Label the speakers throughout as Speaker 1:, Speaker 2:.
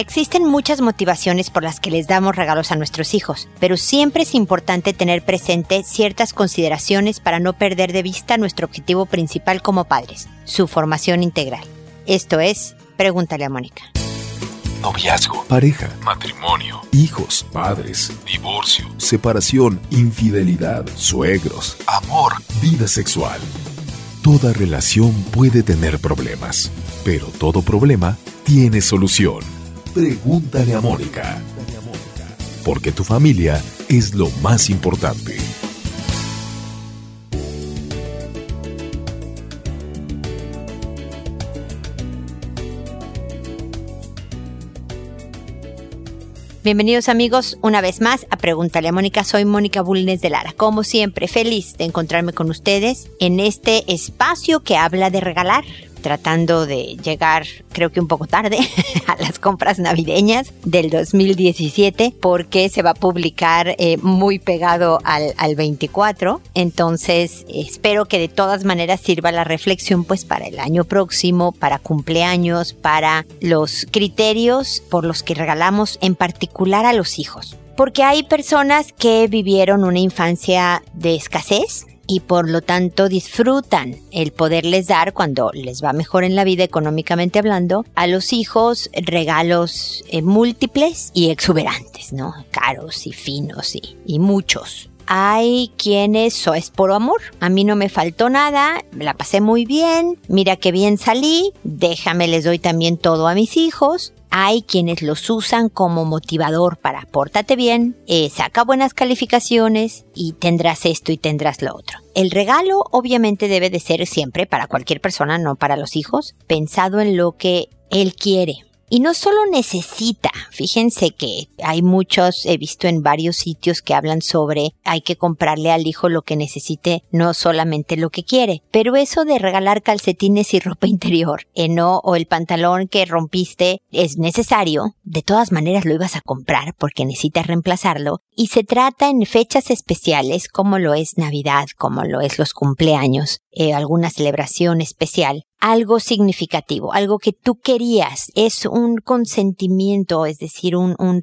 Speaker 1: Existen muchas motivaciones por las que les damos regalos a nuestros hijos, pero siempre es importante tener presente ciertas consideraciones para no perder de vista nuestro objetivo principal como padres, su formación integral. Esto es, pregúntale a Mónica.
Speaker 2: Noviazgo, pareja, matrimonio, hijos, padres, divorcio, separación, infidelidad, suegros, amor, vida sexual. Toda relación puede tener problemas, pero todo problema tiene solución. Pregúntale a Mónica. Porque tu familia es lo más importante.
Speaker 1: Bienvenidos amigos una vez más a Pregúntale a Mónica. Soy Mónica Bulnes de Lara. Como siempre, feliz de encontrarme con ustedes en este espacio que habla de regalar, tratando de llegar, creo que un poco tarde, a las compras navideñas del 2017, porque se va a publicar eh, muy pegado al, al 24. Entonces, espero que de todas maneras sirva la reflexión, pues, para el año próximo, para cumpleaños, para los criterios por los que regalamos, en particular a los hijos. Porque hay personas que vivieron una infancia de escasez, y por lo tanto disfrutan el poderles dar cuando les va mejor en la vida económicamente hablando a los hijos regalos eh, múltiples y exuberantes, ¿no? Caros y finos y, y muchos. Hay quienes o es por amor. A mí no me faltó nada, la pasé muy bien, mira qué bien salí, déjame les doy también todo a mis hijos. Hay quienes los usan como motivador para pórtate bien, eh, saca buenas calificaciones y tendrás esto y tendrás lo otro. El regalo obviamente debe de ser siempre para cualquier persona, no para los hijos, pensado en lo que él quiere, y no solo necesita, fíjense que hay muchos, he visto en varios sitios que hablan sobre hay que comprarle al hijo lo que necesite, no solamente lo que quiere. Pero eso de regalar calcetines y ropa interior, eh, no, o el pantalón que rompiste es necesario, de todas maneras lo ibas a comprar porque necesitas reemplazarlo. Y se trata en fechas especiales como lo es Navidad, como lo es los cumpleaños, eh, alguna celebración especial, algo significativo, algo que tú querías, es un consentimiento, es decir, un, un,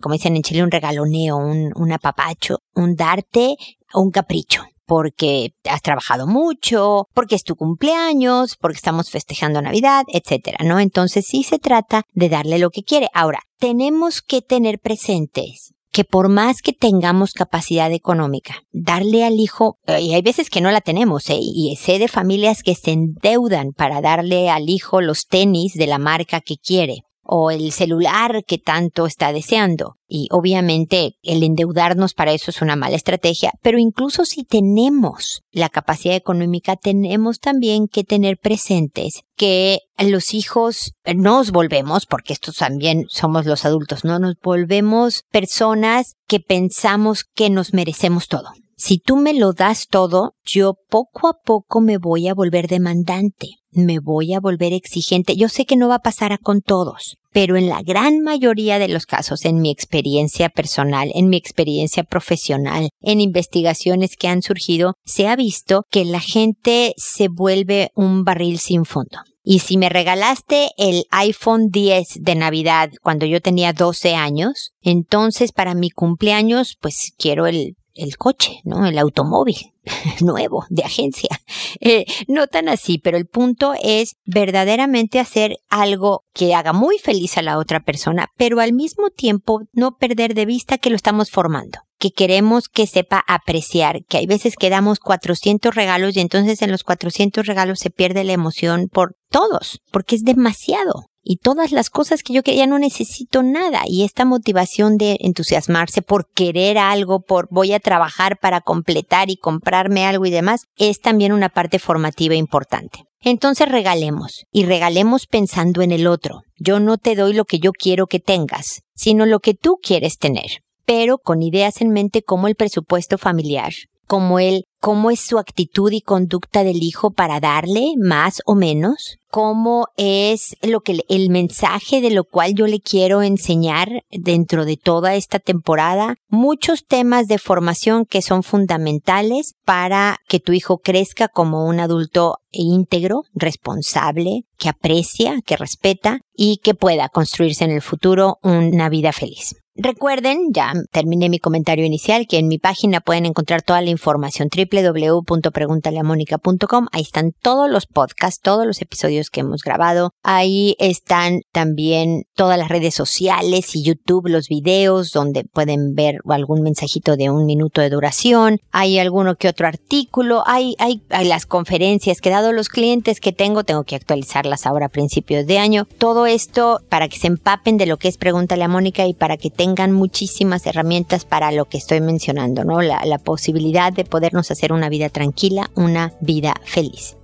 Speaker 1: como dicen en Chile, un regaloneo, un, un apapacho, un darte un capricho porque has trabajado mucho, porque es tu cumpleaños, porque estamos festejando Navidad, etcétera, ¿no? Entonces sí se trata de darle lo que quiere. Ahora, tenemos que tener presentes que por más que tengamos capacidad económica, darle al hijo, y hay veces que no la tenemos, ¿eh? y sé de familias que se endeudan para darle al hijo los tenis de la marca que quiere, o el celular que tanto está deseando. Y obviamente el endeudarnos para eso es una mala estrategia, pero incluso si tenemos la capacidad económica, tenemos también que tener presentes que los hijos nos volvemos, porque estos también somos los adultos, ¿no? Nos volvemos personas que pensamos que nos merecemos todo. Si tú me lo das todo, yo poco a poco me voy a volver demandante, me voy a volver exigente. Yo sé que no va a pasar con todos, pero en la gran mayoría de los casos, en mi experiencia personal, en mi experiencia profesional, en investigaciones que han surgido, se ha visto que la gente se vuelve un barril sin fondo. Y si me regalaste el iPhone 10 de Navidad cuando yo tenía 12 años, entonces para mi cumpleaños pues quiero el el coche, ¿no? El automóvil nuevo de agencia. Eh, no tan así, pero el punto es verdaderamente hacer algo que haga muy feliz a la otra persona, pero al mismo tiempo no perder de vista que lo estamos formando que queremos que sepa apreciar, que hay veces que damos 400 regalos y entonces en los 400 regalos se pierde la emoción por todos, porque es demasiado y todas las cosas que yo quería no necesito nada y esta motivación de entusiasmarse por querer algo, por voy a trabajar para completar y comprarme algo y demás, es también una parte formativa importante. Entonces regalemos y regalemos pensando en el otro. Yo no te doy lo que yo quiero que tengas, sino lo que tú quieres tener pero con ideas en mente como el presupuesto familiar, como él cómo es su actitud y conducta del hijo para darle más o menos, cómo es lo que el mensaje de lo cual yo le quiero enseñar dentro de toda esta temporada, muchos temas de formación que son fundamentales para que tu hijo crezca como un adulto íntegro, responsable, que aprecia, que respeta y que pueda construirse en el futuro una vida feliz. Recuerden, ya terminé mi comentario inicial, que en mi página pueden encontrar toda la información www.preguntaleamónica.com. Ahí están todos los podcasts, todos los episodios que hemos grabado. Ahí están también todas las redes sociales y YouTube, los videos donde pueden ver algún mensajito de un minuto de duración. Hay alguno que otro artículo. Hay, hay, las conferencias que dado los clientes que tengo, tengo que actualizarlas ahora a principios de año. Todo esto para que se empapen de lo que es Pregúntale a Mónica y para que tengan muchísimas herramientas para lo que estoy mencionando, ¿no? La, la posibilidad de podernos hacer una vida tranquila, una vida feliz.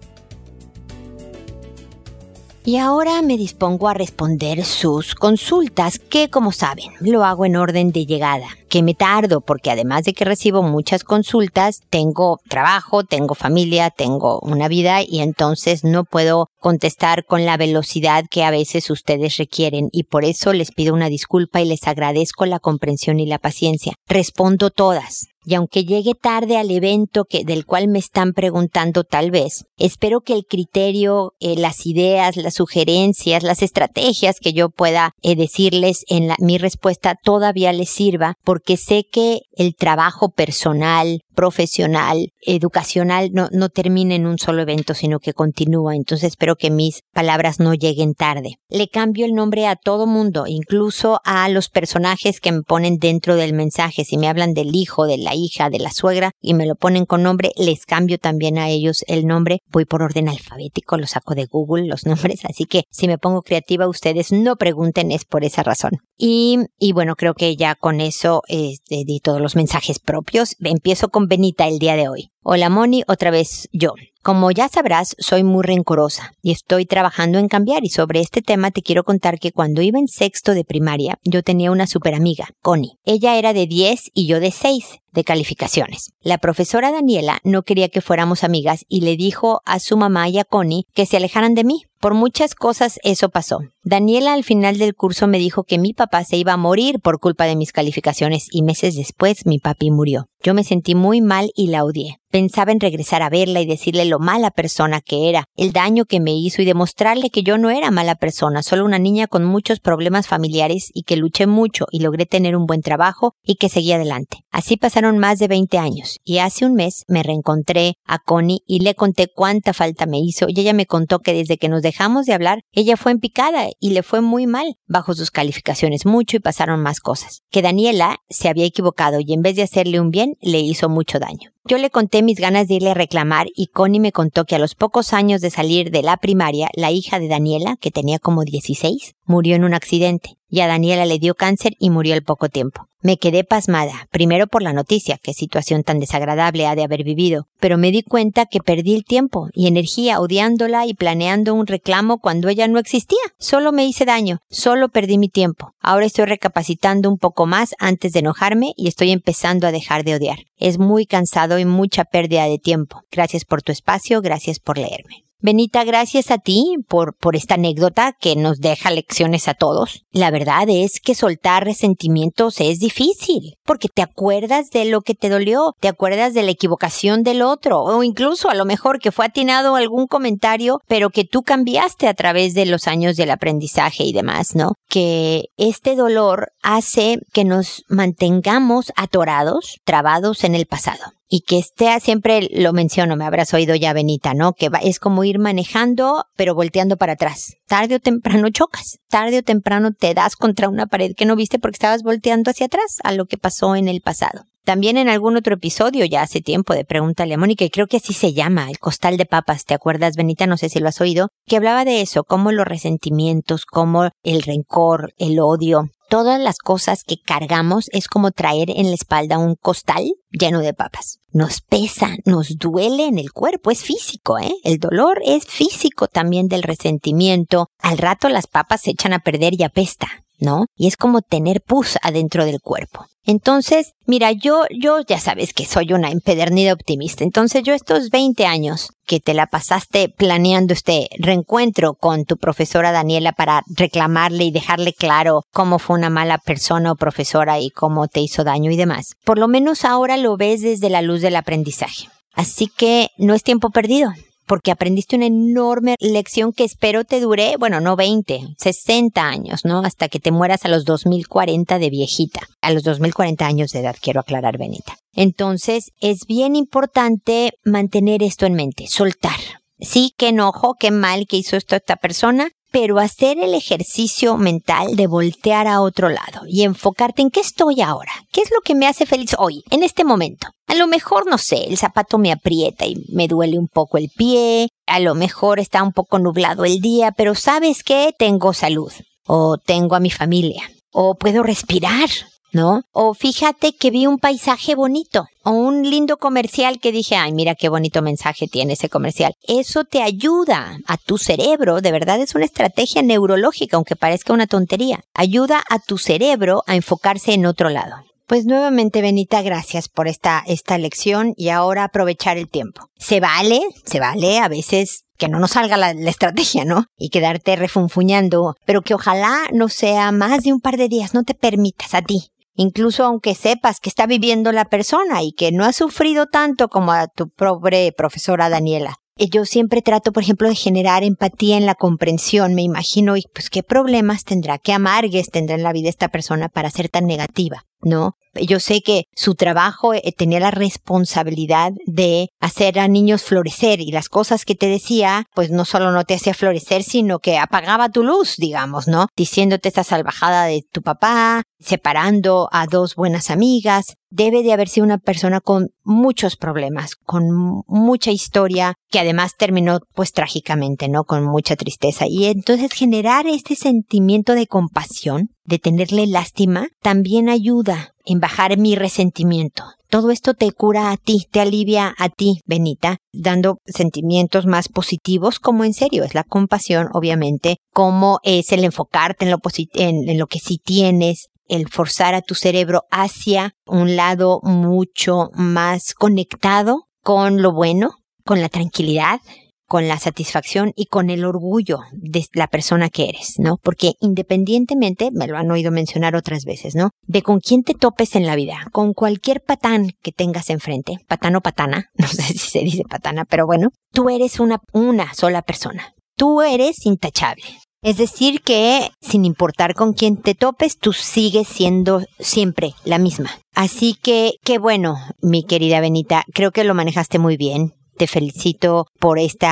Speaker 1: Y ahora me dispongo a responder sus consultas, que como saben, lo hago en orden de llegada, que me tardo porque además de que recibo muchas consultas, tengo trabajo, tengo familia, tengo una vida y entonces no puedo contestar con la velocidad que a veces ustedes requieren y por eso les pido una disculpa y les agradezco la comprensión y la paciencia. Respondo todas y aunque llegue tarde al evento que, del cual me están preguntando tal vez, espero que el criterio, eh, las ideas, las sugerencias, las estrategias que yo pueda eh, decirles en mi respuesta todavía les sirva porque sé que el trabajo personal, profesional, educacional, no, no termina en un solo evento, sino que continúa. Entonces espero que mis palabras no lleguen tarde. Le cambio el nombre a todo mundo, incluso a los personajes que me ponen dentro del mensaje. Si me hablan del hijo, de la hija, de la suegra y me lo ponen con nombre, les cambio también a ellos el nombre. Voy por orden alfabético, lo saco de Google los nombres, así que si me pongo creativa ustedes no pregunten, es por esa razón. Y, y bueno, creo que ya con eso eh, di todos los mensajes propios. Empiezo con Benita el día de hoy. Hola Moni, otra vez yo. Como ya sabrás, soy muy rencorosa y estoy trabajando en cambiar y sobre este tema te quiero contar que cuando iba en sexto de primaria yo tenía una super amiga, Connie. Ella era de 10 y yo de 6 de calificaciones. La profesora Daniela no quería que fuéramos amigas y le dijo a su mamá y a Connie que se alejaran de mí. Por muchas cosas eso pasó. Daniela al final del curso me dijo que mi papá se iba a morir por culpa de mis calificaciones y meses después mi papi murió. Yo me sentí muy mal y la odié. Pensaba en regresar a verla y decirle lo mala persona que era, el daño que me hizo y demostrarle que yo no era mala persona, solo una niña con muchos problemas familiares y que luché mucho y logré tener un buen trabajo y que seguí adelante. Así pasaron más de 20 años y hace un mes me reencontré a Connie y le conté cuánta falta me hizo y ella me contó que desde que nos dejamos de hablar, ella fue en picada y le fue muy mal, bajo sus calificaciones mucho y pasaron más cosas. Que Daniela se había equivocado y en vez de hacerle un bien, le hizo mucho daño. Yo le conté mis ganas de irle a reclamar y Connie me contó que a los pocos años de salir de la primaria, la hija de Daniela, que tenía como 16, murió en un accidente y a Daniela le dio cáncer y murió al poco tiempo. Me quedé pasmada, primero por la noticia, qué situación tan desagradable ha de haber vivido, pero me di cuenta que perdí el tiempo y energía odiándola y planeando un reclamo cuando ella no existía. Solo me hice daño, solo perdí mi tiempo. Ahora estoy recapacitando un poco más antes de enojarme y estoy empezando a dejar de odiar. Es muy cansado y mucha pérdida de tiempo. Gracias por tu espacio, gracias por leerme. Benita, gracias a ti por, por esta anécdota que nos deja lecciones a todos. La verdad es que soltar resentimientos es difícil, porque te acuerdas de lo que te dolió, te acuerdas de la equivocación del otro, o incluso a lo mejor que fue atinado algún comentario, pero que tú cambiaste a través de los años del aprendizaje y demás, ¿no? Que este dolor hace que nos mantengamos atorados, trabados en el pasado y que esté siempre lo menciono, me habrás oído ya Benita, ¿no? Que es como ir manejando pero volteando para atrás. Tarde o temprano chocas, tarde o temprano te das contra una pared que no viste porque estabas volteando hacia atrás a lo que pasó en el pasado. También en algún otro episodio, ya hace tiempo, de Pregúntale a Mónica, y creo que así se llama, el costal de papas, ¿te acuerdas, Benita? No sé si lo has oído, que hablaba de eso, como los resentimientos, como el rencor, el odio, todas las cosas que cargamos es como traer en la espalda un costal lleno de papas. Nos pesa, nos duele en el cuerpo, es físico, ¿eh? El dolor es físico también del resentimiento. Al rato las papas se echan a perder y apesta. ¿No? Y es como tener pus adentro del cuerpo. Entonces, mira, yo, yo ya sabes que soy una empedernida optimista. Entonces, yo estos 20 años que te la pasaste planeando este reencuentro con tu profesora Daniela para reclamarle y dejarle claro cómo fue una mala persona o profesora y cómo te hizo daño y demás. Por lo menos ahora lo ves desde la luz del aprendizaje. Así que no es tiempo perdido porque aprendiste una enorme lección que espero te dure, bueno, no 20, 60 años, ¿no? Hasta que te mueras a los 2040 de viejita. A los 2040 años de edad, quiero aclarar, Benita. Entonces, es bien importante mantener esto en mente, soltar. Sí, qué enojo, qué mal que hizo esto esta persona, pero hacer el ejercicio mental de voltear a otro lado y enfocarte en qué estoy ahora, qué es lo que me hace feliz hoy, en este momento. A lo mejor, no sé, el zapato me aprieta y me duele un poco el pie, a lo mejor está un poco nublado el día, pero sabes qué, tengo salud, o tengo a mi familia, o puedo respirar, ¿no? O fíjate que vi un paisaje bonito o un lindo comercial que dije, ay, mira qué bonito mensaje tiene ese comercial. Eso te ayuda a tu cerebro, de verdad es una estrategia neurológica, aunque parezca una tontería. Ayuda a tu cerebro a enfocarse en otro lado. Pues nuevamente, Benita, gracias por esta, esta lección y ahora aprovechar el tiempo. Se vale, se vale a veces que no nos salga la, la, estrategia, ¿no? Y quedarte refunfuñando, pero que ojalá no sea más de un par de días, no te permitas a ti incluso aunque sepas que está viviendo la persona y que no ha sufrido tanto como a tu pobre profesora Daniela. Yo siempre trato, por ejemplo, de generar empatía en la comprensión. Me imagino, y pues qué problemas tendrá, qué amargues tendrá en la vida esta persona para ser tan negativa. ¿no? Yo sé que su trabajo eh, tenía la responsabilidad de hacer a niños florecer y las cosas que te decía, pues no solo no te hacía florecer, sino que apagaba tu luz, digamos, ¿no? Diciéndote esta salvajada de tu papá, separando a dos buenas amigas. Debe de haber sido una persona con muchos problemas, con mucha historia, que además terminó pues trágicamente, ¿no? Con mucha tristeza. Y entonces generar este sentimiento de compasión de tenerle lástima, también ayuda en bajar mi resentimiento. Todo esto te cura a ti, te alivia a ti, Benita, dando sentimientos más positivos, como en serio es la compasión, obviamente, como es el enfocarte en lo, en, en lo que sí tienes, el forzar a tu cerebro hacia un lado mucho más conectado con lo bueno, con la tranquilidad, con la satisfacción y con el orgullo de la persona que eres, ¿no? Porque independientemente, me lo han oído mencionar otras veces, ¿no? De con quién te topes en la vida, con cualquier patán que tengas enfrente, patán o patana, no sé si se dice patana, pero bueno, tú eres una, una sola persona. Tú eres intachable. Es decir, que sin importar con quién te topes, tú sigues siendo siempre la misma. Así que, qué bueno, mi querida Benita, creo que lo manejaste muy bien te felicito por este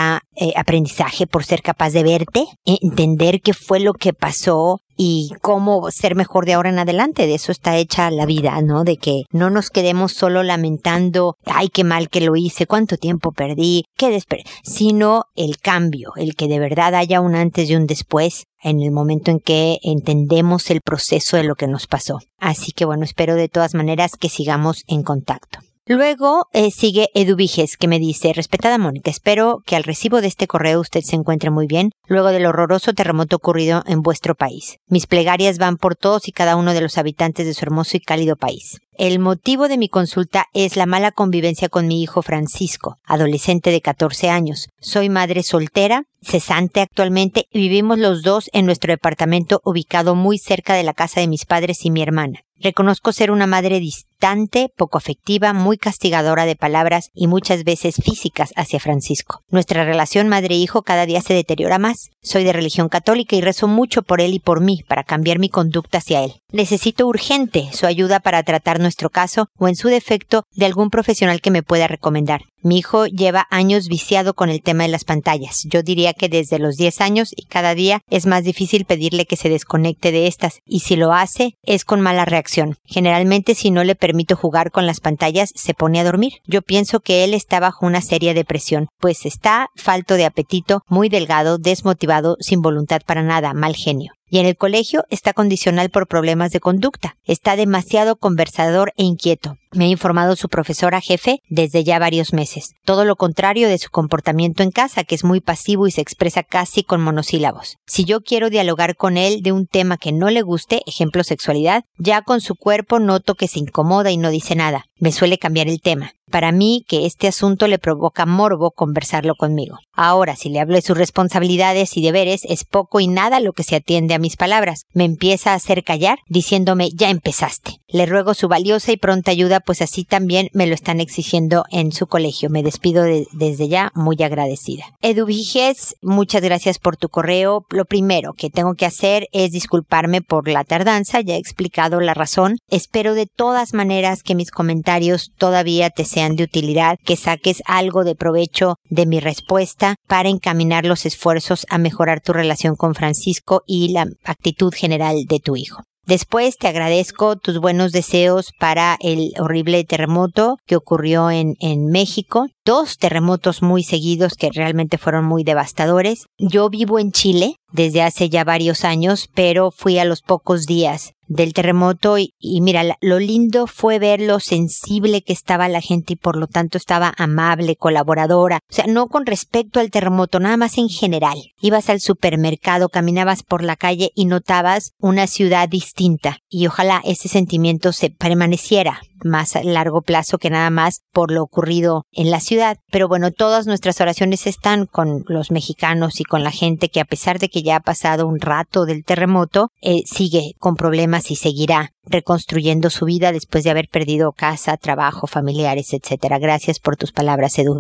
Speaker 1: aprendizaje, por ser capaz de verte, entender qué fue lo que pasó y cómo ser mejor de ahora en adelante. De eso está hecha la vida, ¿no? De que no nos quedemos solo lamentando, ay, qué mal que lo hice, cuánto tiempo perdí, qué desper sino el cambio, el que de verdad haya un antes y un después en el momento en que entendemos el proceso de lo que nos pasó. Así que bueno, espero de todas maneras que sigamos en contacto. Luego eh, sigue Eduviges que me dice, respetada Mónica, espero que al recibo de este correo usted se encuentre muy bien luego del horroroso terremoto ocurrido en vuestro país. Mis plegarias van por todos y cada uno de los habitantes de su hermoso y cálido país. El motivo de mi consulta es la mala convivencia con mi hijo Francisco, adolescente de 14 años. Soy madre soltera, cesante actualmente y vivimos los dos en nuestro departamento ubicado muy cerca de la casa de mis padres y mi hermana. Reconozco ser una madre distante, poco afectiva, muy castigadora de palabras y muchas veces físicas hacia Francisco. Nuestra relación madre-hijo cada día se deteriora más. Soy de religión católica y rezo mucho por él y por mí para cambiar mi conducta hacia él. Necesito urgente su ayuda para tratar nuestro caso o en su defecto de algún profesional que me pueda recomendar. Mi hijo lleva años viciado con el tema de las pantallas. Yo diría que desde los 10 años y cada día es más difícil pedirle que se desconecte de estas y si lo hace es con mala reacción. Generalmente si no le permito jugar con las pantallas se pone a dormir. Yo pienso que él está bajo una seria depresión, pues está falto de apetito, muy delgado, desmotivado, sin voluntad para nada, mal genio. Y en el colegio está condicional por problemas de conducta. Está demasiado conversador e inquieto. Me ha informado su profesora jefe desde ya varios meses. Todo lo contrario de su comportamiento en casa, que es muy pasivo y se expresa casi con monosílabos. Si yo quiero dialogar con él de un tema que no le guste, ejemplo sexualidad, ya con su cuerpo noto que se incomoda y no dice nada. Me suele cambiar el tema. Para mí, que este asunto le provoca morbo conversarlo conmigo. Ahora, si le hablo de sus responsabilidades y deberes, es poco y nada lo que se atiende a mis palabras. Me empieza a hacer callar, diciéndome, ya empezaste. Le ruego su valiosa y pronta ayuda, pues así también me lo están exigiendo en su colegio. Me despido desde ya muy agradecida. Edu muchas gracias por tu correo. Lo primero que tengo que hacer es disculparme por la tardanza. Ya he explicado la razón. Espero de todas maneras que mis comentarios todavía te sean de utilidad, que saques algo de provecho de mi respuesta para encaminar los esfuerzos a mejorar tu relación con Francisco y la actitud general de tu hijo. Después te agradezco tus buenos deseos para el horrible terremoto que ocurrió en, en México. Dos terremotos muy seguidos que realmente fueron muy devastadores. Yo vivo en Chile desde hace ya varios años, pero fui a los pocos días del terremoto y, mira, lo lindo fue ver lo sensible que estaba la gente y por lo tanto estaba amable, colaboradora. O sea, no con respecto al terremoto, nada más en general. Ibas al supermercado, caminabas por la calle y notabas una ciudad distinta y ojalá ese sentimiento se permaneciera más largo plazo que nada más por lo ocurrido en la ciudad. Pero bueno, todas nuestras oraciones están con los mexicanos y con la gente que a pesar de que ya ha pasado un rato del terremoto, eh, sigue con problemas y seguirá reconstruyendo su vida después de haber perdido casa, trabajo, familiares, etcétera. Gracias por tus palabras, Edu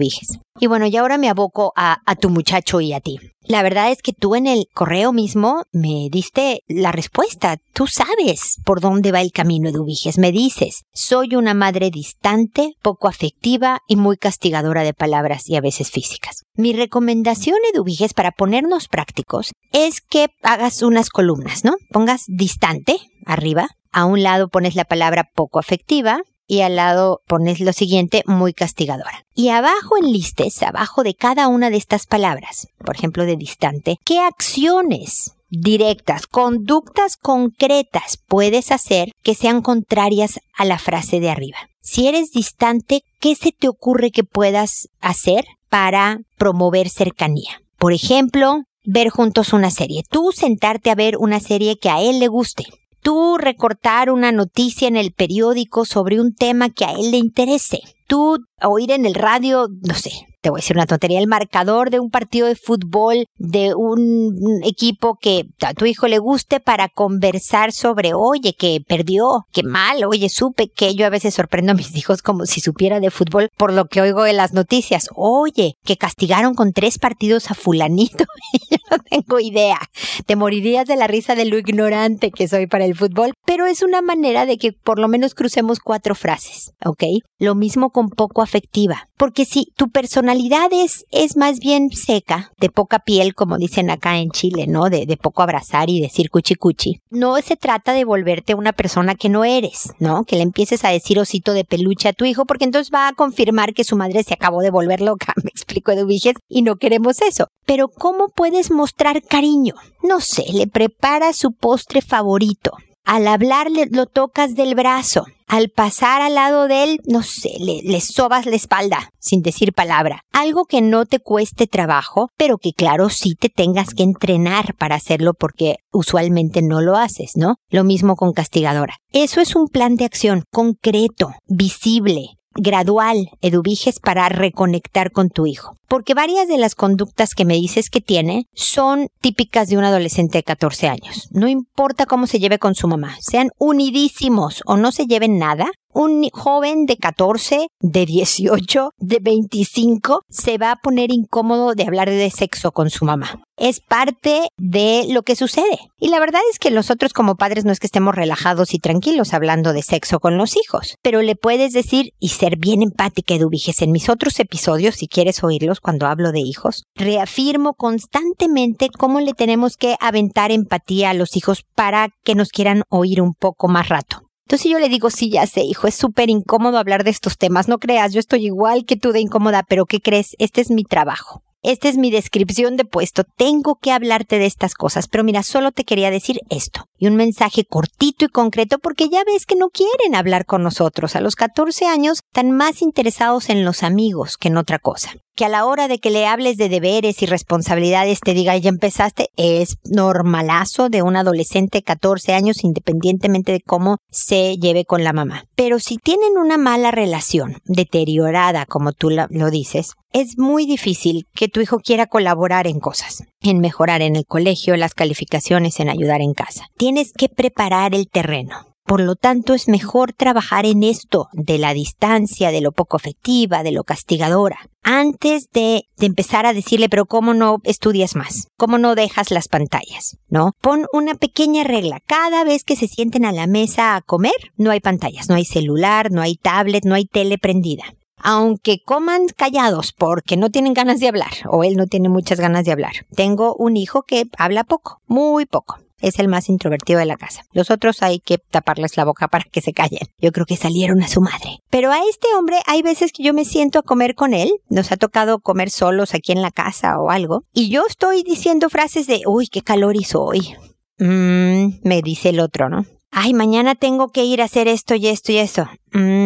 Speaker 1: Y bueno, y ahora me aboco a tu muchacho y a ti. La verdad es que tú en el correo mismo me diste la respuesta. Tú sabes por dónde va el camino, Eduviges. Me dices, soy una madre distante, poco afectiva y muy castigadora de palabras y a veces físicas. Mi recomendación, Eduviges, para ponernos prácticos, es que hagas unas columnas, ¿no? Pongas distante arriba, a un lado pones la palabra poco afectiva y al lado pones lo siguiente muy castigadora. Y abajo enlistes, abajo de cada una de estas palabras, por ejemplo de distante, qué acciones directas, conductas concretas puedes hacer que sean contrarias a la frase de arriba. Si eres distante, ¿qué se te ocurre que puedas hacer para promover cercanía? Por ejemplo, ver juntos una serie. Tú sentarte a ver una serie que a él le guste tú recortar una noticia en el periódico sobre un tema que a él le interese, tú oír en el radio, no sé, te voy a decir una tontería, el marcador de un partido de fútbol de un equipo que a tu hijo le guste para conversar sobre, oye, que perdió, qué mal, oye, supe que yo a veces sorprendo a mis hijos como si supiera de fútbol por lo que oigo en las noticias, oye, que castigaron con tres partidos a fulanito, yo no tengo idea, te morirías de la risa de lo ignorante que soy para el fútbol, pero es una manera de que por lo menos crucemos cuatro frases, ¿ok? Lo mismo con poco afectiva, porque si tu personalidad es, más bien seca, de poca piel, como dicen acá en Chile, ¿no? De, poco abrazar y decir cuchi cuchi. No se trata de volverte una persona que no eres, ¿no? Que le empieces a decir osito de peluche a tu hijo, porque entonces va a confirmar que su madre se acabó de volver loca, me explico, Eduviges, y no queremos eso. Pero ¿cómo puedes mostrar cariño? No sé, le prepara su postre favorito. Al hablarle lo tocas del brazo. Al pasar al lado de él, no sé, le, le, sobas la espalda, sin decir palabra. Algo que no te cueste trabajo, pero que claro sí te tengas que entrenar para hacerlo porque usualmente no lo haces, ¿no? Lo mismo con castigadora. Eso es un plan de acción concreto, visible, gradual, eduviges, para reconectar con tu hijo. Porque varias de las conductas que me dices que tiene son típicas de un adolescente de 14 años. No importa cómo se lleve con su mamá, sean unidísimos o no se lleven nada, un joven de 14, de 18, de 25 se va a poner incómodo de hablar de sexo con su mamá. Es parte de lo que sucede. Y la verdad es que nosotros como padres no es que estemos relajados y tranquilos hablando de sexo con los hijos, pero le puedes decir y ser bien empática, Eduviges, en mis otros episodios, si quieres oírlos cuando hablo de hijos, reafirmo constantemente cómo le tenemos que aventar empatía a los hijos para que nos quieran oír un poco más rato. Entonces yo le digo, sí, ya sé, hijo, es súper incómodo hablar de estos temas. No creas, yo estoy igual que tú de incómoda, pero ¿qué crees? Este es mi trabajo. esta es mi descripción de puesto, tengo que hablarte de estas cosas, pero mira, solo te quería decir esto. Y un mensaje cortito y concreto porque ya ves que no quieren hablar con nosotros. A los 14 años están más interesados en los amigos que en otra cosa que a la hora de que le hables de deberes y responsabilidades te diga ya empezaste, es normalazo de un adolescente de 14 años independientemente de cómo se lleve con la mamá. Pero si tienen una mala relación, deteriorada como tú lo dices, es muy difícil que tu hijo quiera colaborar en cosas, en mejorar en el colegio, las calificaciones, en ayudar en casa. Tienes que preparar el terreno. Por lo tanto, es mejor trabajar en esto de la distancia, de lo poco afectiva, de lo castigadora, antes de, de, empezar a decirle, pero ¿cómo no estudias más? ¿Cómo no dejas las pantallas? ¿No? Pon una pequeña regla. Cada vez que se sienten a la mesa a comer, no hay pantallas, no hay celular, no hay tablet, no hay tele prendida aunque coman callados porque no tienen ganas de hablar o él no tiene muchas ganas de hablar. Tengo un hijo que habla poco, muy poco es el más introvertido de la casa. Los otros hay que taparles la boca para que se callen. Yo creo que salieron a su madre. Pero a este hombre hay veces que yo me siento a comer con él. Nos ha tocado comer solos aquí en la casa o algo. Y yo estoy diciendo frases de, uy, qué calor hizo hoy. Mmm, me dice el otro, ¿no? Ay, mañana tengo que ir a hacer esto y esto y eso. Mmm,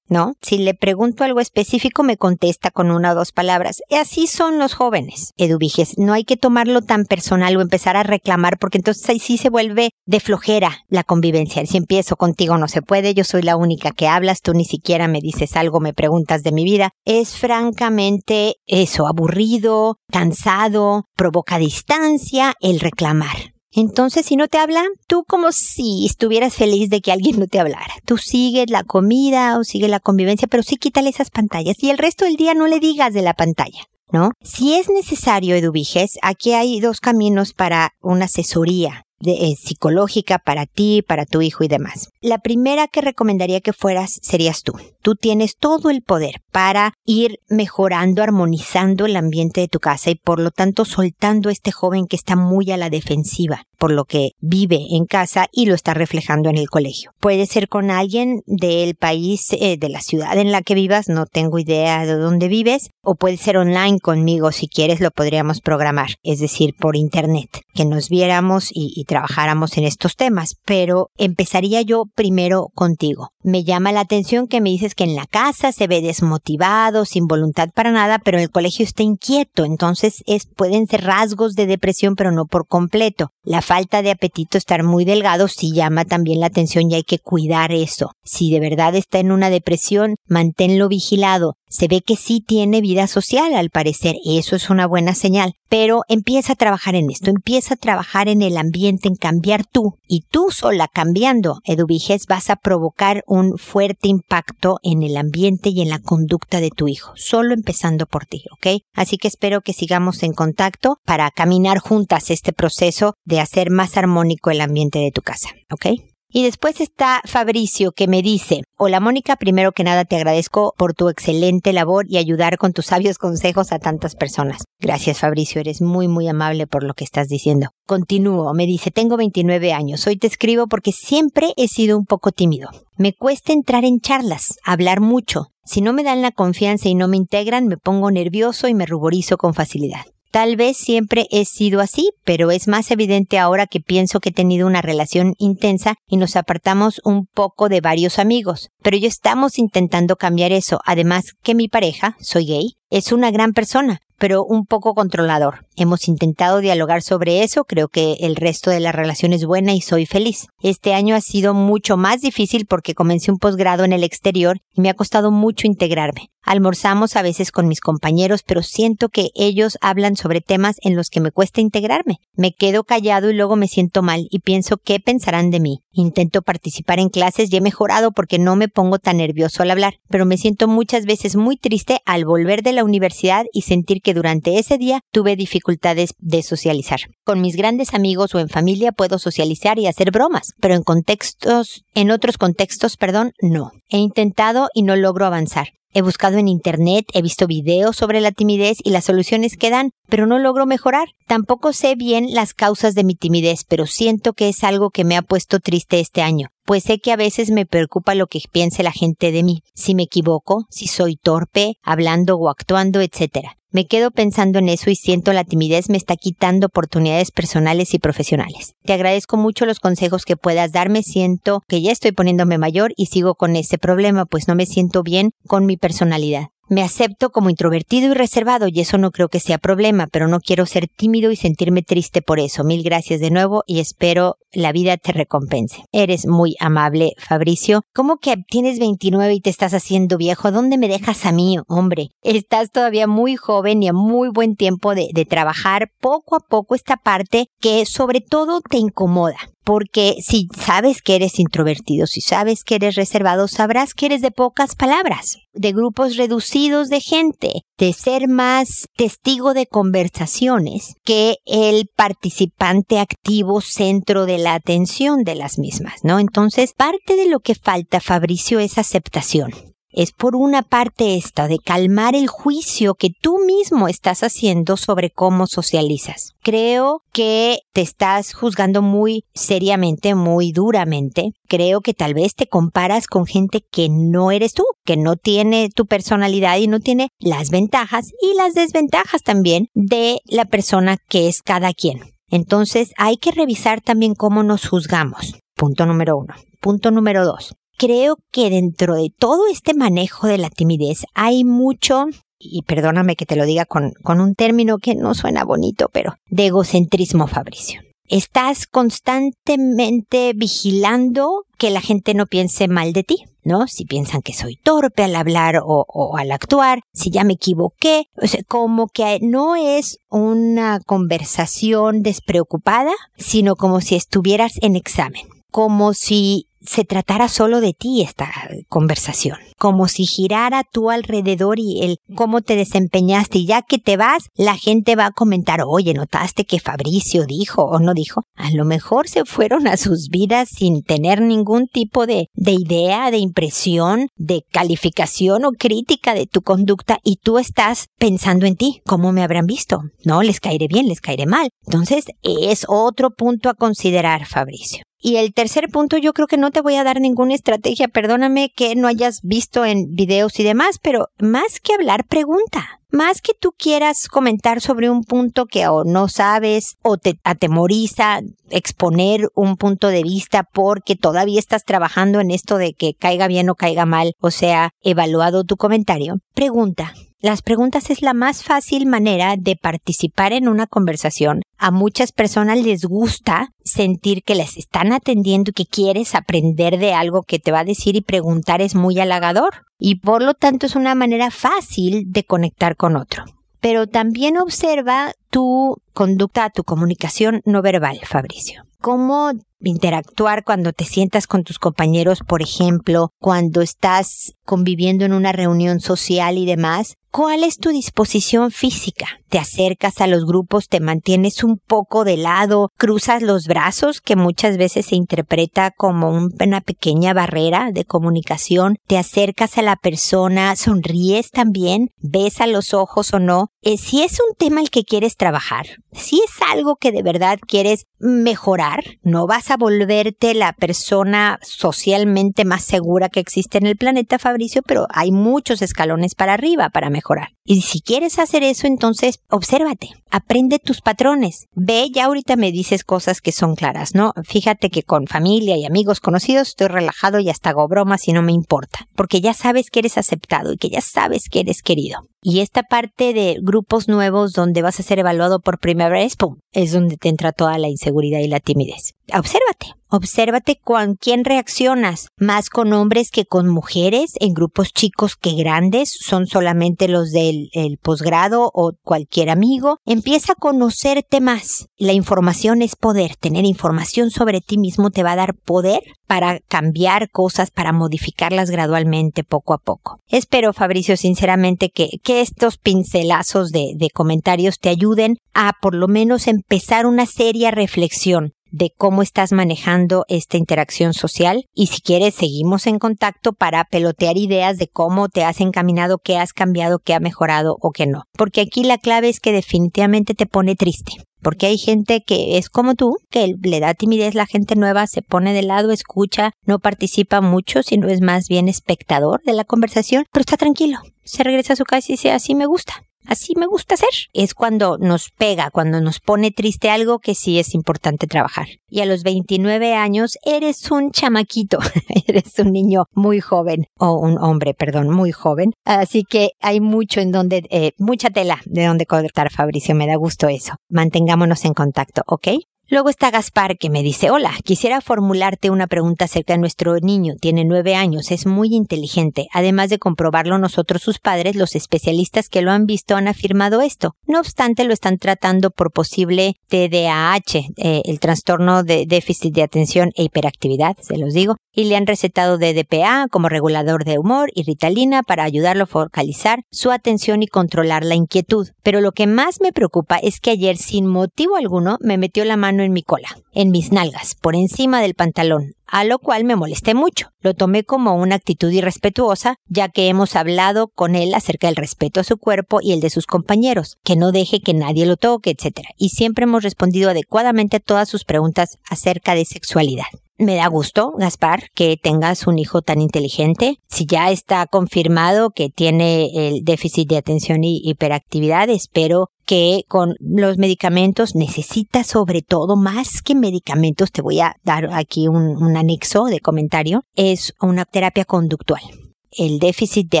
Speaker 1: ¿no? Si le pregunto algo específico me contesta con una o dos palabras. Y así son los jóvenes, Eduviges. No hay que tomarlo tan personal o empezar a reclamar porque entonces ahí sí se vuelve de flojera la convivencia. Si empiezo contigo no se puede, yo soy la única que hablas, tú ni siquiera me dices algo, me preguntas de mi vida. Es francamente eso, aburrido, cansado, provoca distancia el reclamar. Entonces, si no te habla, tú como si estuvieras feliz de que alguien no te hablara. Tú sigues la comida o sigue la convivencia, pero sí quítale esas pantallas y el resto del día no le digas de la pantalla. ¿No? Si es necesario, Eduviges, aquí hay dos caminos para una asesoría de, eh, psicológica para ti, para tu hijo y demás. La primera que recomendaría que fueras serías tú. Tú tienes todo el poder para ir mejorando, armonizando el ambiente de tu casa y por lo tanto soltando a este joven que está muy a la defensiva por lo que vive en casa y lo está reflejando en el colegio. Puede ser con alguien del país, eh, de la ciudad en la que vivas, no tengo idea de dónde vives, o puede ser online conmigo si quieres lo podríamos programar, es decir, por internet, que nos viéramos y, y trabajáramos en estos temas, pero empezaría yo primero contigo. Me llama la atención que me dices que en la casa se ve desmotivado, sin voluntad para nada, pero en el colegio está inquieto, entonces es, pueden ser rasgos de depresión, pero no por completo. La falta de apetito, estar muy delgado, sí llama también la atención y hay que cuidar eso. Si de verdad está en una depresión, manténlo vigilado. Se ve que sí tiene vida social, al parecer. Eso es una buena señal. Pero empieza a trabajar en esto, empieza a trabajar en el ambiente, en cambiar tú. Y tú sola cambiando, Eduviges, vas a provocar un fuerte impacto en el ambiente y en la conducta de tu hijo. Solo empezando por ti, ¿ok? Así que espero que sigamos en contacto para caminar juntas este proceso de hacer más armónico el ambiente de tu casa, ¿ok? Y después está Fabricio que me dice, hola Mónica, primero que nada te agradezco por tu excelente labor y ayudar con tus sabios consejos a tantas personas. Gracias Fabricio, eres muy muy amable por lo que estás diciendo. Continúo, me dice, tengo 29 años, hoy te escribo porque siempre he sido un poco tímido. Me cuesta entrar en charlas, hablar mucho. Si no me dan la confianza y no me integran, me pongo nervioso y me ruborizo con facilidad. Tal vez siempre he sido así, pero es más evidente ahora que pienso que he tenido una relación intensa y nos apartamos un poco de varios amigos. Pero ya estamos intentando cambiar eso. Además que mi pareja, soy gay, es una gran persona, pero un poco controlador. Hemos intentado dialogar sobre eso, creo que el resto de la relación es buena y soy feliz. Este año ha sido mucho más difícil porque comencé un posgrado en el exterior y me ha costado mucho integrarme. Almorzamos a veces con mis compañeros, pero siento que ellos hablan sobre temas en los que me cuesta integrarme. Me quedo callado y luego me siento mal y pienso qué pensarán de mí. Intento participar en clases y he mejorado porque no me pongo tan nervioso al hablar, pero me siento muchas veces muy triste al volver de la universidad y sentir que durante ese día tuve dificultades de socializar. Con mis grandes amigos o en familia puedo socializar y hacer bromas, pero en contextos, en otros contextos, perdón, no. He intentado y no logro avanzar. He buscado en internet, he visto videos sobre la timidez y las soluciones que dan, pero no logro mejorar. Tampoco sé bien las causas de mi timidez, pero siento que es algo que me ha puesto triste este año, pues sé que a veces me preocupa lo que piense la gente de mí, si me equivoco, si soy torpe, hablando o actuando, etc. Me quedo pensando en eso y siento la timidez me está quitando oportunidades personales y profesionales. Te agradezco mucho los consejos que puedas darme. Siento que ya estoy poniéndome mayor y sigo con ese problema, pues no me siento bien con mi personalidad. Me acepto como introvertido y reservado y eso no creo que sea problema, pero no quiero ser tímido y sentirme triste por eso. Mil gracias de nuevo y espero la vida te recompense. Eres muy amable, Fabricio. ¿Cómo que tienes 29 y te estás haciendo viejo? ¿Dónde me dejas a mí, hombre? Estás todavía muy joven y a muy buen tiempo de, de trabajar poco a poco esta parte que sobre todo te incomoda porque si sabes que eres introvertido, si sabes que eres reservado, sabrás que eres de pocas palabras, de grupos reducidos de gente, de ser más testigo de conversaciones que el participante activo centro de la atención de las mismas, ¿no? Entonces, parte de lo que falta, Fabricio, es aceptación es por una parte esta de calmar el juicio que tú mismo estás haciendo sobre cómo socializas. Creo que te estás juzgando muy seriamente, muy duramente. Creo que tal vez te comparas con gente que no eres tú, que no tiene tu personalidad y no tiene las ventajas y las desventajas también de la persona que es cada quien. Entonces hay que revisar también cómo nos juzgamos. Punto número uno. Punto número dos creo que dentro de todo este manejo de la timidez hay mucho, y perdóname que te lo diga con, con un término que no suena bonito, pero de egocentrismo, Fabricio. Estás constantemente vigilando que la gente no piense mal de ti, ¿no? Si piensan que soy torpe al hablar o, o, al actuar, si ya me equivoqué, o sea, como que no es una conversación despreocupada, sino como si estuvieras en examen, como si se tratara solo de ti esta conversación, como si girara tú alrededor y el cómo te desempeñaste y ya que te vas, la gente va a comentar, oye, notaste que Fabricio dijo o no dijo. A lo mejor se fueron a sus vidas sin tener ningún tipo de, de idea, de impresión, de calificación o crítica de tu conducta y tú estás pensando en ti, ¿cómo me habrán visto? No, les caeré bien, les caeré mal. Entonces es otro punto a considerar, Fabricio. Y el tercer punto, yo creo que no te voy a dar ninguna estrategia, perdóname que no hayas visto en videos y demás, pero más que hablar, pregunta. Más que tú quieras comentar sobre un punto que o no sabes o te atemoriza exponer un punto de vista porque todavía estás trabajando en esto de que caiga bien o caiga mal, o sea, evaluado tu comentario, pregunta. Las preguntas es la más fácil manera de participar en una conversación. A muchas personas les gusta sentir que les están atendiendo y que quieres aprender de algo que te va a decir y preguntar es muy halagador. Y por lo tanto es una manera fácil de conectar con otro. Pero también observa tu conducta, tu comunicación no verbal, Fabricio. ¿Cómo interactuar cuando te sientas con tus compañeros, por ejemplo, cuando estás conviviendo en una reunión social y demás, ¿Cuál es tu disposición física? ¿Te acercas a los grupos, te mantienes un poco de lado, cruzas los brazos, que muchas veces se interpreta como una pequeña barrera de comunicación? ¿Te acercas a la persona, sonríes también, ves a los ojos o no? Eh, si es un tema al que quieres trabajar, si es algo que de verdad quieres mejorar, no vas a volverte la persona socialmente más segura que existe en el planeta, Fabricio, pero hay muchos escalones para arriba para mejorar. Y si quieres hacer eso, entonces obsérvate, aprende tus patrones. Ve, ya ahorita me dices cosas que son claras, ¿no? Fíjate que con familia y amigos conocidos estoy relajado y hasta hago bromas y no me importa, porque ya sabes que eres aceptado y que ya sabes que eres querido. Y esta parte de grupos nuevos donde vas a ser evaluado por primera vez, ¡pum! Es donde te entra toda la inseguridad y la timidez. Obsérvate. Obsérvate con quién reaccionas, más con hombres que con mujeres, en grupos chicos que grandes, son solamente los del posgrado o cualquier amigo. Empieza a conocerte más. La información es poder. Tener información sobre ti mismo te va a dar poder para cambiar cosas, para modificarlas gradualmente poco a poco. Espero, Fabricio, sinceramente que, que estos pincelazos de, comentarios te ayuden a por lo menos empezar una seria reflexión de cómo estás manejando esta interacción social y si quieres seguimos en contacto para pelotear ideas de cómo te has encaminado, qué has cambiado, qué ha mejorado o qué no. Porque aquí la clave es que definitivamente te pone triste. Porque hay gente que es como tú, que le da timidez la gente nueva, se pone de lado, escucha, no participa mucho, sino es más bien espectador de la conversación, pero está tranquilo. Se regresa a su casa y dice, así me gusta así me gusta hacer. Es cuando nos pega, cuando nos pone triste algo que sí es importante trabajar. Y a los 29 años eres un chamaquito, eres un niño muy joven, o un hombre, perdón, muy joven. Así que hay mucho en donde, eh, mucha tela de donde cortar, Fabricio, me da gusto eso. Mantengámonos en contacto, ¿ok? Luego está Gaspar que me dice, hola, quisiera formularte una pregunta acerca de nuestro niño. Tiene nueve años, es muy inteligente. Además de comprobarlo nosotros sus padres, los especialistas que lo han visto han afirmado esto. No obstante, lo están tratando por posible TDAH, eh, el trastorno de déficit de atención e hiperactividad, se los digo, y le han recetado DDPA como regulador de humor y Ritalina para ayudarlo a focalizar su atención y controlar la inquietud. Pero lo que más me preocupa es que ayer, sin motivo alguno, me metió la mano en mi cola, en mis nalgas, por encima del pantalón, a lo cual me molesté mucho. Lo tomé como una actitud irrespetuosa, ya que hemos hablado con él acerca del respeto a su cuerpo y el de sus compañeros, que no deje que nadie lo toque, etc. Y siempre hemos respondido adecuadamente a todas sus preguntas acerca de sexualidad. Me da gusto, Gaspar, que tengas un hijo tan inteligente. Si ya está confirmado que tiene el déficit de atención y hiperactividad, espero que con los medicamentos necesita sobre todo más que medicamentos, te voy a dar aquí un, un anexo de comentario, es una terapia conductual el déficit de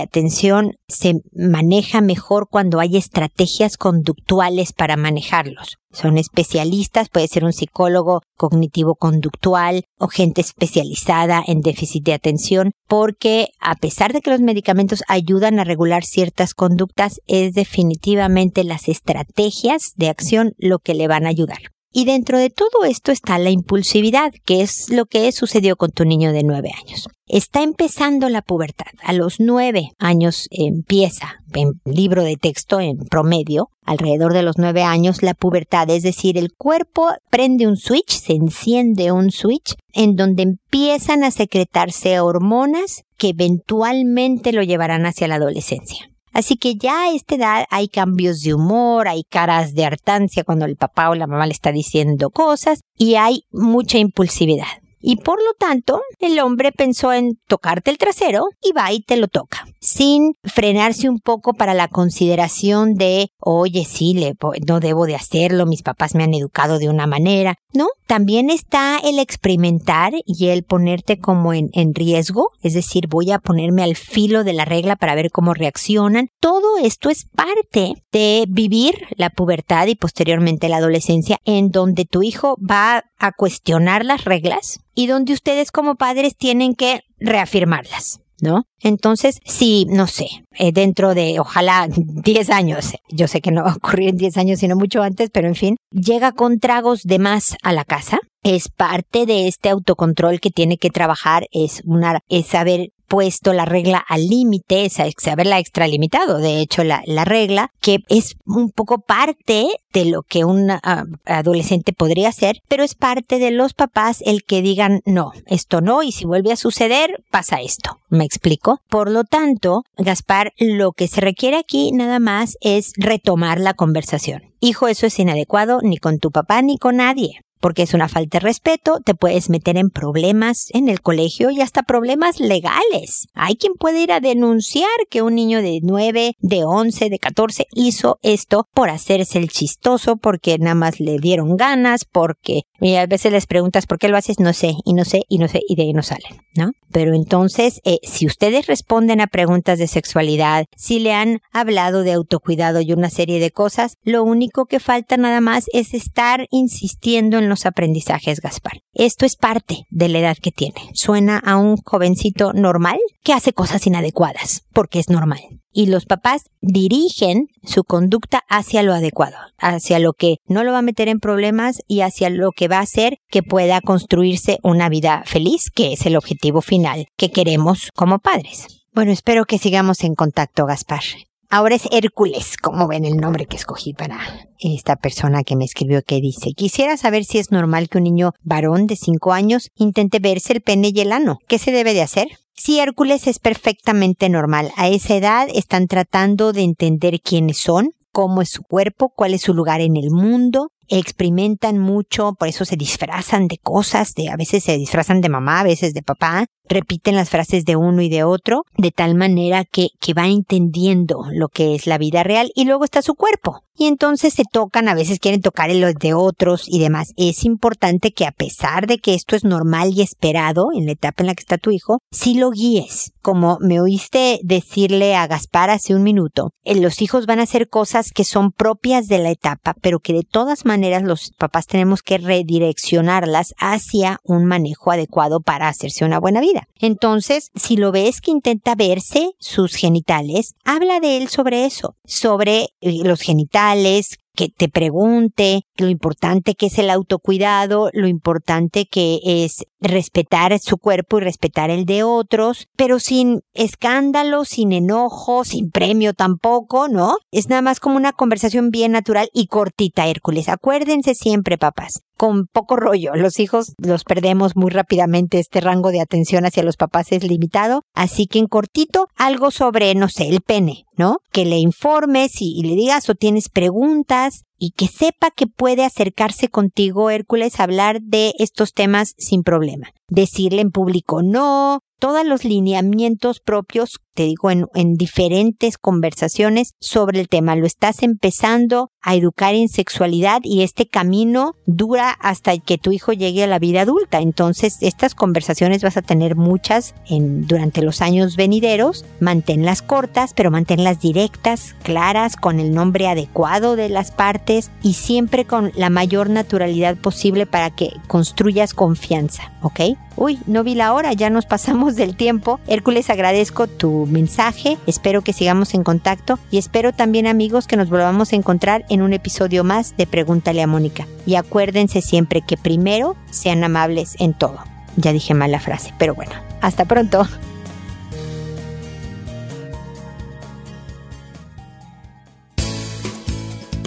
Speaker 1: atención se maneja mejor cuando hay estrategias conductuales para manejarlos. Son especialistas, puede ser un psicólogo cognitivo-conductual o gente especializada en déficit de atención, porque a pesar de que los medicamentos ayudan a regular ciertas conductas, es definitivamente las estrategias de acción lo que le van a ayudar. Y dentro de todo esto está la impulsividad, que es lo que sucedió con tu niño de nueve años. Está empezando la pubertad. A los nueve años empieza, en libro de texto en promedio, alrededor de los nueve años, la pubertad. Es decir, el cuerpo prende un switch, se enciende un switch, en donde empiezan a secretarse hormonas que eventualmente lo llevarán hacia la adolescencia. Así que ya a esta edad hay cambios de humor, hay caras de hartancia cuando el papá o la mamá le está diciendo cosas y hay mucha impulsividad. Y por lo tanto, el hombre pensó en tocarte el trasero y va y te lo toca, sin frenarse un poco para la consideración de, oye, sí, le, no debo de hacerlo, mis papás me han educado de una manera. No, también está el experimentar y el ponerte como en, en riesgo, es decir, voy a ponerme al filo de la regla para ver cómo reaccionan. Todo esto es parte de vivir la pubertad y posteriormente la adolescencia en donde tu hijo va a cuestionar las reglas y donde ustedes como padres tienen que reafirmarlas. ¿No? Entonces, si, no sé, eh, dentro de, ojalá, 10 años, yo sé que no va a ocurrir en 10 años, sino mucho antes, pero en fin, llega con tragos de más a la casa, es parte de este autocontrol que tiene que trabajar, es una, es saber puesto la regla al límite, es haberla extralimitado, de hecho, la, la, regla, que es un poco parte de lo que un ah, adolescente podría hacer, pero es parte de los papás el que digan, no, esto no, y si vuelve a suceder, pasa esto. ¿Me explico? Por lo tanto, Gaspar, lo que se requiere aquí nada más es retomar la conversación. Hijo, eso es inadecuado ni con tu papá ni con nadie porque es una falta de respeto, te puedes meter en problemas en el colegio y hasta problemas legales. Hay quien puede ir a denunciar que un niño de 9, de 11, de 14 hizo esto por hacerse el chistoso, porque nada más le dieron ganas, porque y a veces les preguntas por qué lo haces, no sé, y no sé, y no sé, y de ahí no salen, ¿no? Pero entonces, eh, si ustedes responden a preguntas de sexualidad, si le han hablado de autocuidado y una serie de cosas, lo único que falta nada más es estar insistiendo en los aprendizajes, Gaspar. Esto es parte de la edad que tiene. Suena a un jovencito normal que hace cosas inadecuadas, porque es normal. Y los papás dirigen su conducta hacia lo adecuado, hacia lo que no lo va a meter en problemas y hacia lo que va a hacer que pueda construirse una vida feliz, que es el objetivo final que queremos como padres. Bueno, espero que sigamos en contacto, Gaspar. Ahora es Hércules, como ven el nombre que escogí para esta persona que me escribió que dice, quisiera saber si es normal que un niño varón de 5 años intente verse el pene y el ano. ¿Qué se debe de hacer? Sí, Hércules es perfectamente normal. A esa edad están tratando de entender quiénes son, cómo es su cuerpo, cuál es su lugar en el mundo, experimentan mucho, por eso se disfrazan de cosas, de a veces se disfrazan de mamá, a veces de papá, repiten las frases de uno y de otro, de tal manera que, que van entendiendo lo que es la vida real y luego está su cuerpo. Y entonces se tocan, a veces quieren tocar en los de otros y demás. Es importante que a pesar de que esto es normal y esperado en la etapa en la que está tu hijo, si lo guíes. Como me oíste decirle a Gaspar hace un minuto, eh, los hijos van a hacer cosas que son propias de la etapa, pero que de todas maneras los papás tenemos que redireccionarlas hacia un manejo adecuado para hacerse una buena vida. Entonces, si lo ves que intenta verse sus genitales, habla de él sobre eso, sobre eh, los genitales, que te pregunte lo importante que es el autocuidado, lo importante que es respetar su cuerpo y respetar el de otros, pero sin escándalo, sin enojo, sin premio tampoco, ¿no? Es nada más como una conversación bien natural y cortita, Hércules. Acuérdense siempre, papás, con poco rollo. Los hijos los perdemos muy rápidamente, este rango de atención hacia los papás es limitado, así que en cortito algo sobre, no sé, el pene, ¿no? Que le informes y, le digas o tienes preguntas y que sepa que puede acercarse contigo, Hércules, a hablar de estos temas sin problema. Decirle en público no, todos los lineamientos propios, te digo, en, en, diferentes conversaciones sobre el tema. Lo estás empezando a educar en sexualidad y este camino dura hasta que tu hijo llegue a la vida adulta. Entonces, estas conversaciones vas a tener muchas en, durante los años venideros. Manténlas cortas, pero manténlas directas, claras, con el nombre adecuado de las partes y siempre con la mayor naturalidad posible para que construyas confianza, ¿ok? Uy, no vi la hora, ya nos pasamos del tiempo. Hércules, agradezco tu mensaje, espero que sigamos en contacto y espero también amigos que nos volvamos a encontrar en un episodio más de Pregúntale a Mónica. Y acuérdense siempre que primero sean amables en todo. Ya dije mal la frase, pero bueno, hasta pronto.